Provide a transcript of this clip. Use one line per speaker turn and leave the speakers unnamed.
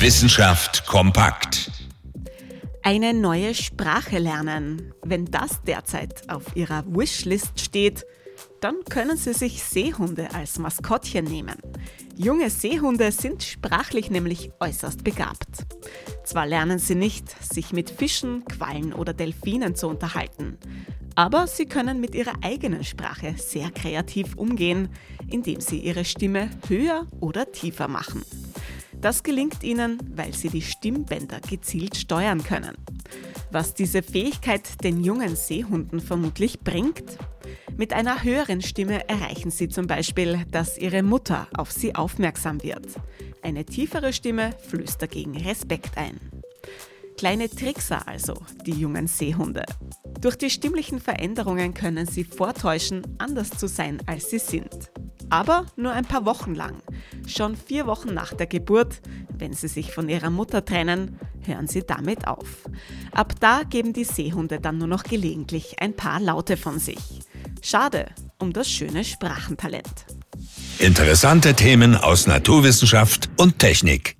Wissenschaft kompakt.
Eine neue Sprache lernen. Wenn das derzeit auf Ihrer Wishlist steht, dann können Sie sich Seehunde als Maskottchen nehmen. Junge Seehunde sind sprachlich nämlich äußerst begabt. Zwar lernen sie nicht, sich mit Fischen, Quallen oder Delfinen zu unterhalten, aber sie können mit ihrer eigenen Sprache sehr kreativ umgehen, indem sie ihre Stimme höher oder tiefer machen. Das gelingt ihnen, weil sie die Stimmbänder gezielt steuern können. Was diese Fähigkeit den jungen Seehunden vermutlich bringt? Mit einer höheren Stimme erreichen sie zum Beispiel, dass ihre Mutter auf sie aufmerksam wird. Eine tiefere Stimme flößt dagegen Respekt ein. Kleine Trickser also, die jungen Seehunde. Durch die stimmlichen Veränderungen können sie vortäuschen, anders zu sein, als sie sind aber nur ein paar Wochen lang. Schon vier Wochen nach der Geburt, wenn sie sich von ihrer Mutter trennen, hören sie damit auf. Ab da geben die Seehunde dann nur noch gelegentlich ein paar Laute von sich. Schade um das schöne Sprachentalent.
Interessante Themen aus Naturwissenschaft und Technik.